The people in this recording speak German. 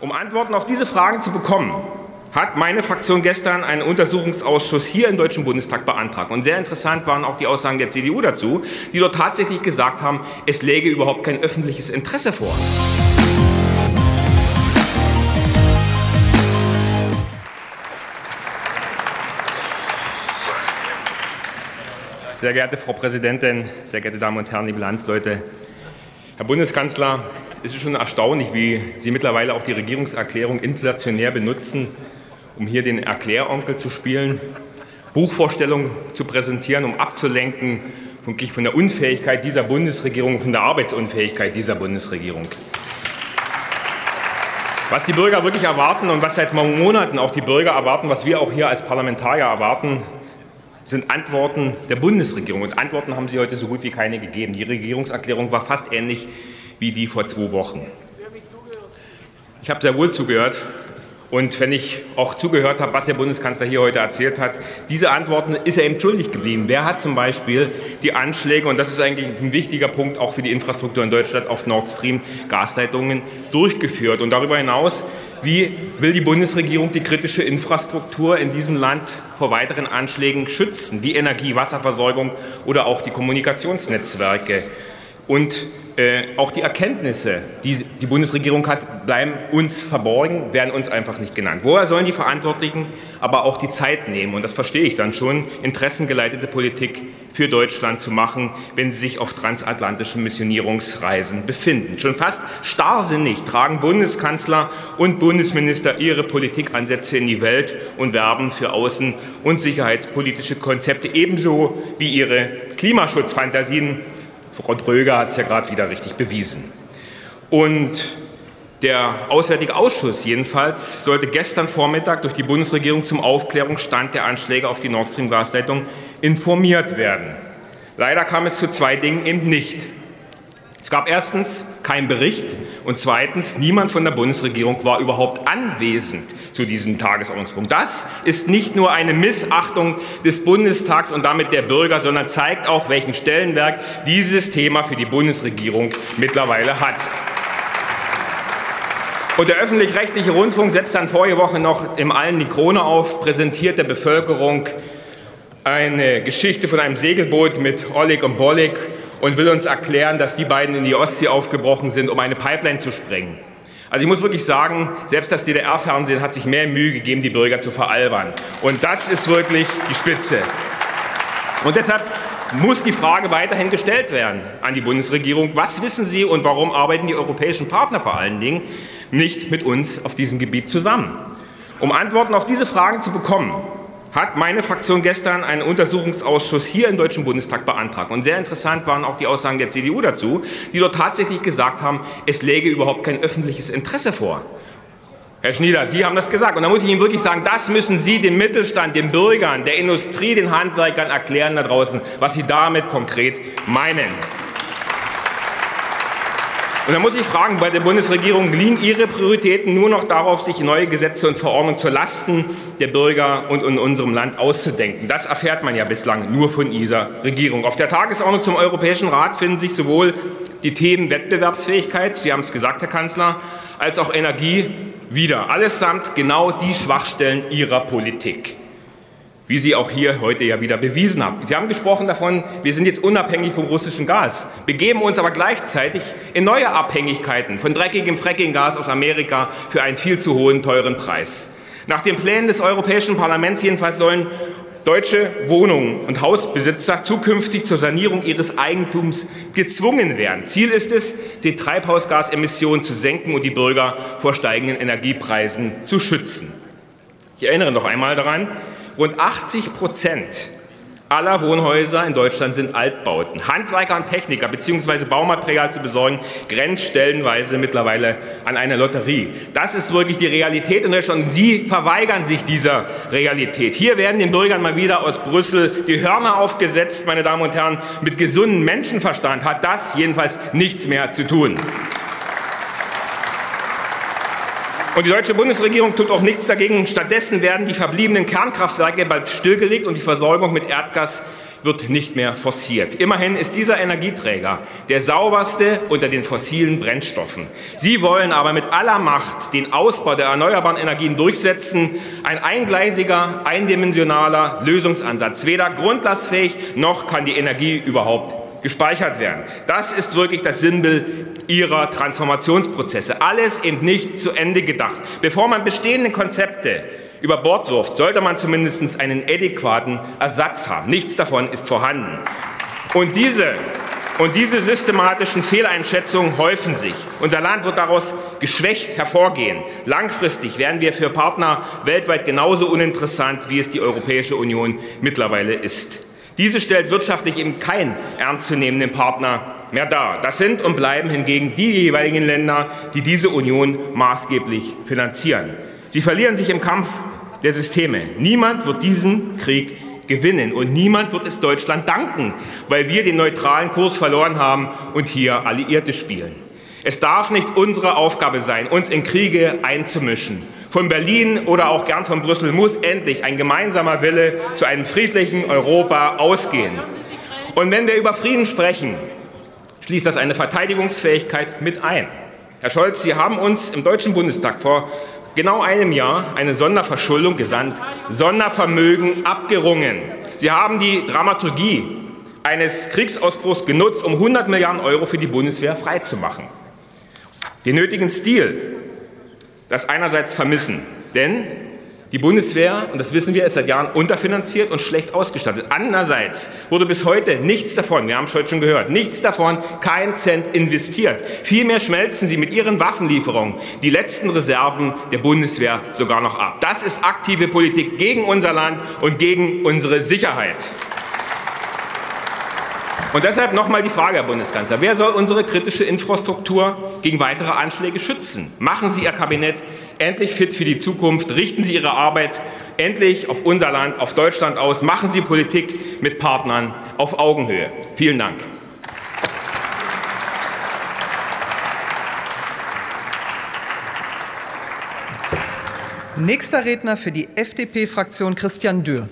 Um Antworten auf diese Fragen zu bekommen, hat meine Fraktion gestern einen Untersuchungsausschuss hier im Deutschen Bundestag beantragt. Und sehr interessant waren auch die Aussagen der CDU dazu, die dort tatsächlich gesagt haben, es läge überhaupt kein öffentliches Interesse vor. Sehr geehrte Frau Präsidentin, sehr geehrte Damen und Herren, liebe Landsleute, Herr Bundeskanzler, es ist schon erstaunlich, wie Sie mittlerweile auch die Regierungserklärung inflationär benutzen, um hier den Erkläronkel zu spielen, Buchvorstellungen zu präsentieren, um abzulenken von, der Unfähigkeit dieser Bundesregierung, von der Arbeitsunfähigkeit dieser Bundesregierung. Was die Bürger wirklich erwarten und was seit Monaten auch die Bürger erwarten, was wir auch hier als Parlamentarier erwarten, sind Antworten der Bundesregierung. Und Antworten haben Sie heute so gut wie keine gegeben. Die Regierungserklärung war fast ähnlich wie die vor zwei Wochen. Ich habe sehr wohl zugehört. Und wenn ich auch zugehört habe, was der Bundeskanzler hier heute erzählt hat, diese Antworten ist er ihm schuldig geblieben. Wer hat zum Beispiel die Anschläge, und das ist eigentlich ein wichtiger Punkt auch für die Infrastruktur in Deutschland, auf Nord Stream Gasleitungen durchgeführt? Und darüber hinaus wie will die Bundesregierung die kritische Infrastruktur in diesem Land vor weiteren Anschlägen schützen, wie Energie, Wasserversorgung oder auch die Kommunikationsnetzwerke? Und äh, auch die Erkenntnisse, die die Bundesregierung hat, bleiben uns verborgen, werden uns einfach nicht genannt. Woher sollen die Verantwortlichen aber auch die Zeit nehmen, und das verstehe ich dann schon, interessengeleitete Politik für Deutschland zu machen, wenn sie sich auf transatlantischen Missionierungsreisen befinden? Schon fast starrsinnig tragen Bundeskanzler und Bundesminister ihre Politikansätze in die Welt und werben für außen- und sicherheitspolitische Konzepte ebenso wie ihre Klimaschutzfantasien Frau Dröger hat es ja gerade wieder richtig bewiesen. Und der Auswärtige Ausschuss jedenfalls sollte gestern Vormittag durch die Bundesregierung zum Aufklärungsstand der Anschläge auf die Nord Stream Gasleitung informiert werden. Leider kam es zu zwei Dingen eben nicht. Es gab erstens keinen Bericht und zweitens niemand von der Bundesregierung war überhaupt anwesend zu diesem Tagesordnungspunkt. Das ist nicht nur eine Missachtung des Bundestags und damit der Bürger, sondern zeigt auch, welchen Stellenwert dieses Thema für die Bundesregierung mittlerweile hat. Und der öffentlich-rechtliche Rundfunk setzt dann vorige Woche noch im Allen die Krone auf, präsentiert der Bevölkerung eine Geschichte von einem Segelboot mit Oleg und Bolik und will uns erklären, dass die beiden in die Ostsee aufgebrochen sind, um eine Pipeline zu sprengen. Also ich muss wirklich sagen, selbst das DDR-Fernsehen hat sich mehr Mühe gegeben, die Bürger zu veralbern. Und das ist wirklich die Spitze. Und deshalb muss die Frage weiterhin gestellt werden an die Bundesregierung. Was wissen Sie und warum arbeiten die europäischen Partner vor allen Dingen nicht mit uns auf diesem Gebiet zusammen? Um Antworten auf diese Fragen zu bekommen, hat meine Fraktion gestern einen Untersuchungsausschuss hier im Deutschen Bundestag beantragt. Und sehr interessant waren auch die Aussagen der CDU dazu, die dort tatsächlich gesagt haben, es läge überhaupt kein öffentliches Interesse vor. Herr Schnieder, Sie haben das gesagt. Und da muss ich Ihnen wirklich sagen, das müssen Sie dem Mittelstand, den Bürgern, der Industrie, den Handwerkern erklären da draußen, was Sie damit konkret meinen. Und da muss ich fragen, bei der Bundesregierung liegen Ihre Prioritäten nur noch darauf, sich neue Gesetze und Verordnungen zu Lasten der Bürger und in unserem Land auszudenken. Das erfährt man ja bislang nur von dieser Regierung. Auf der Tagesordnung zum Europäischen Rat finden sich sowohl die Themen Wettbewerbsfähigkeit, Sie haben es gesagt, Herr Kanzler, als auch Energie wieder. Allesamt genau die Schwachstellen Ihrer Politik wie Sie auch hier heute ja wieder bewiesen haben. Sie haben gesprochen davon, wir sind jetzt unabhängig vom russischen Gas, begeben uns aber gleichzeitig in neue Abhängigkeiten von dreckigem Frackinggas aus Amerika für einen viel zu hohen, teuren Preis. Nach den Plänen des Europäischen Parlaments jedenfalls sollen deutsche Wohnungen und Hausbesitzer zukünftig zur Sanierung ihres Eigentums gezwungen werden. Ziel ist es, die Treibhausgasemissionen zu senken und die Bürger vor steigenden Energiepreisen zu schützen. Ich erinnere noch einmal daran, Rund 80 Prozent aller Wohnhäuser in Deutschland sind Altbauten. Handwerker und Techniker bzw. Baumaterial zu besorgen, grenzt stellenweise mittlerweile an eine Lotterie. Das ist wirklich die Realität in Deutschland Sie verweigern sich dieser Realität. Hier werden den Bürgern mal wieder aus Brüssel die Hörner aufgesetzt, meine Damen und Herren. Mit gesundem Menschenverstand hat das jedenfalls nichts mehr zu tun. Und die deutsche Bundesregierung tut auch nichts dagegen. Stattdessen werden die verbliebenen Kernkraftwerke bald stillgelegt und die Versorgung mit Erdgas wird nicht mehr forciert. Immerhin ist dieser Energieträger der sauberste unter den fossilen Brennstoffen. Sie wollen aber mit aller Macht den Ausbau der erneuerbaren Energien durchsetzen. Ein eingleisiger, eindimensionaler Lösungsansatz. Weder grundlastfähig noch kann die Energie überhaupt gespeichert werden. Das ist wirklich das Sinnbild ihrer Transformationsprozesse. Alles eben nicht zu Ende gedacht. Bevor man bestehende Konzepte über Bord wirft, sollte man zumindest einen adäquaten Ersatz haben. Nichts davon ist vorhanden. Und diese und diese systematischen Fehleinschätzungen häufen sich. Unser Land wird daraus geschwächt hervorgehen. Langfristig werden wir für Partner weltweit genauso uninteressant, wie es die Europäische Union mittlerweile ist. Diese stellt wirtschaftlich eben keinen ernstzunehmenden Partner mehr dar. Das sind und bleiben hingegen die jeweiligen Länder, die diese Union maßgeblich finanzieren. Sie verlieren sich im Kampf der Systeme. Niemand wird diesen Krieg gewinnen und niemand wird es Deutschland danken, weil wir den neutralen Kurs verloren haben und hier Alliierte spielen. Es darf nicht unsere Aufgabe sein, uns in Kriege einzumischen. Von Berlin oder auch gern von Brüssel muss endlich ein gemeinsamer Wille zu einem friedlichen Europa ausgehen. Und wenn wir über Frieden sprechen, schließt das eine Verteidigungsfähigkeit mit ein. Herr Scholz, Sie haben uns im Deutschen Bundestag vor genau einem Jahr eine Sonderverschuldung gesandt, Sondervermögen abgerungen. Sie haben die Dramaturgie eines Kriegsausbruchs genutzt, um 100 Milliarden Euro für die Bundeswehr freizumachen. Den nötigen Stil, das einerseits vermissen, denn die Bundeswehr, und das wissen wir, ist seit Jahren unterfinanziert und schlecht ausgestattet. Andererseits wurde bis heute nichts davon, wir haben es heute schon gehört, nichts davon, kein Cent investiert. Vielmehr schmelzen sie mit ihren Waffenlieferungen die letzten Reserven der Bundeswehr sogar noch ab. Das ist aktive Politik gegen unser Land und gegen unsere Sicherheit. Und deshalb nochmal die Frage, Herr Bundeskanzler, wer soll unsere kritische Infrastruktur gegen weitere Anschläge schützen? Machen Sie Ihr Kabinett endlich fit für die Zukunft, richten Sie Ihre Arbeit endlich auf unser Land, auf Deutschland aus, machen Sie Politik mit Partnern auf Augenhöhe. Vielen Dank. Nächster Redner für die FDP-Fraktion Christian Dürr.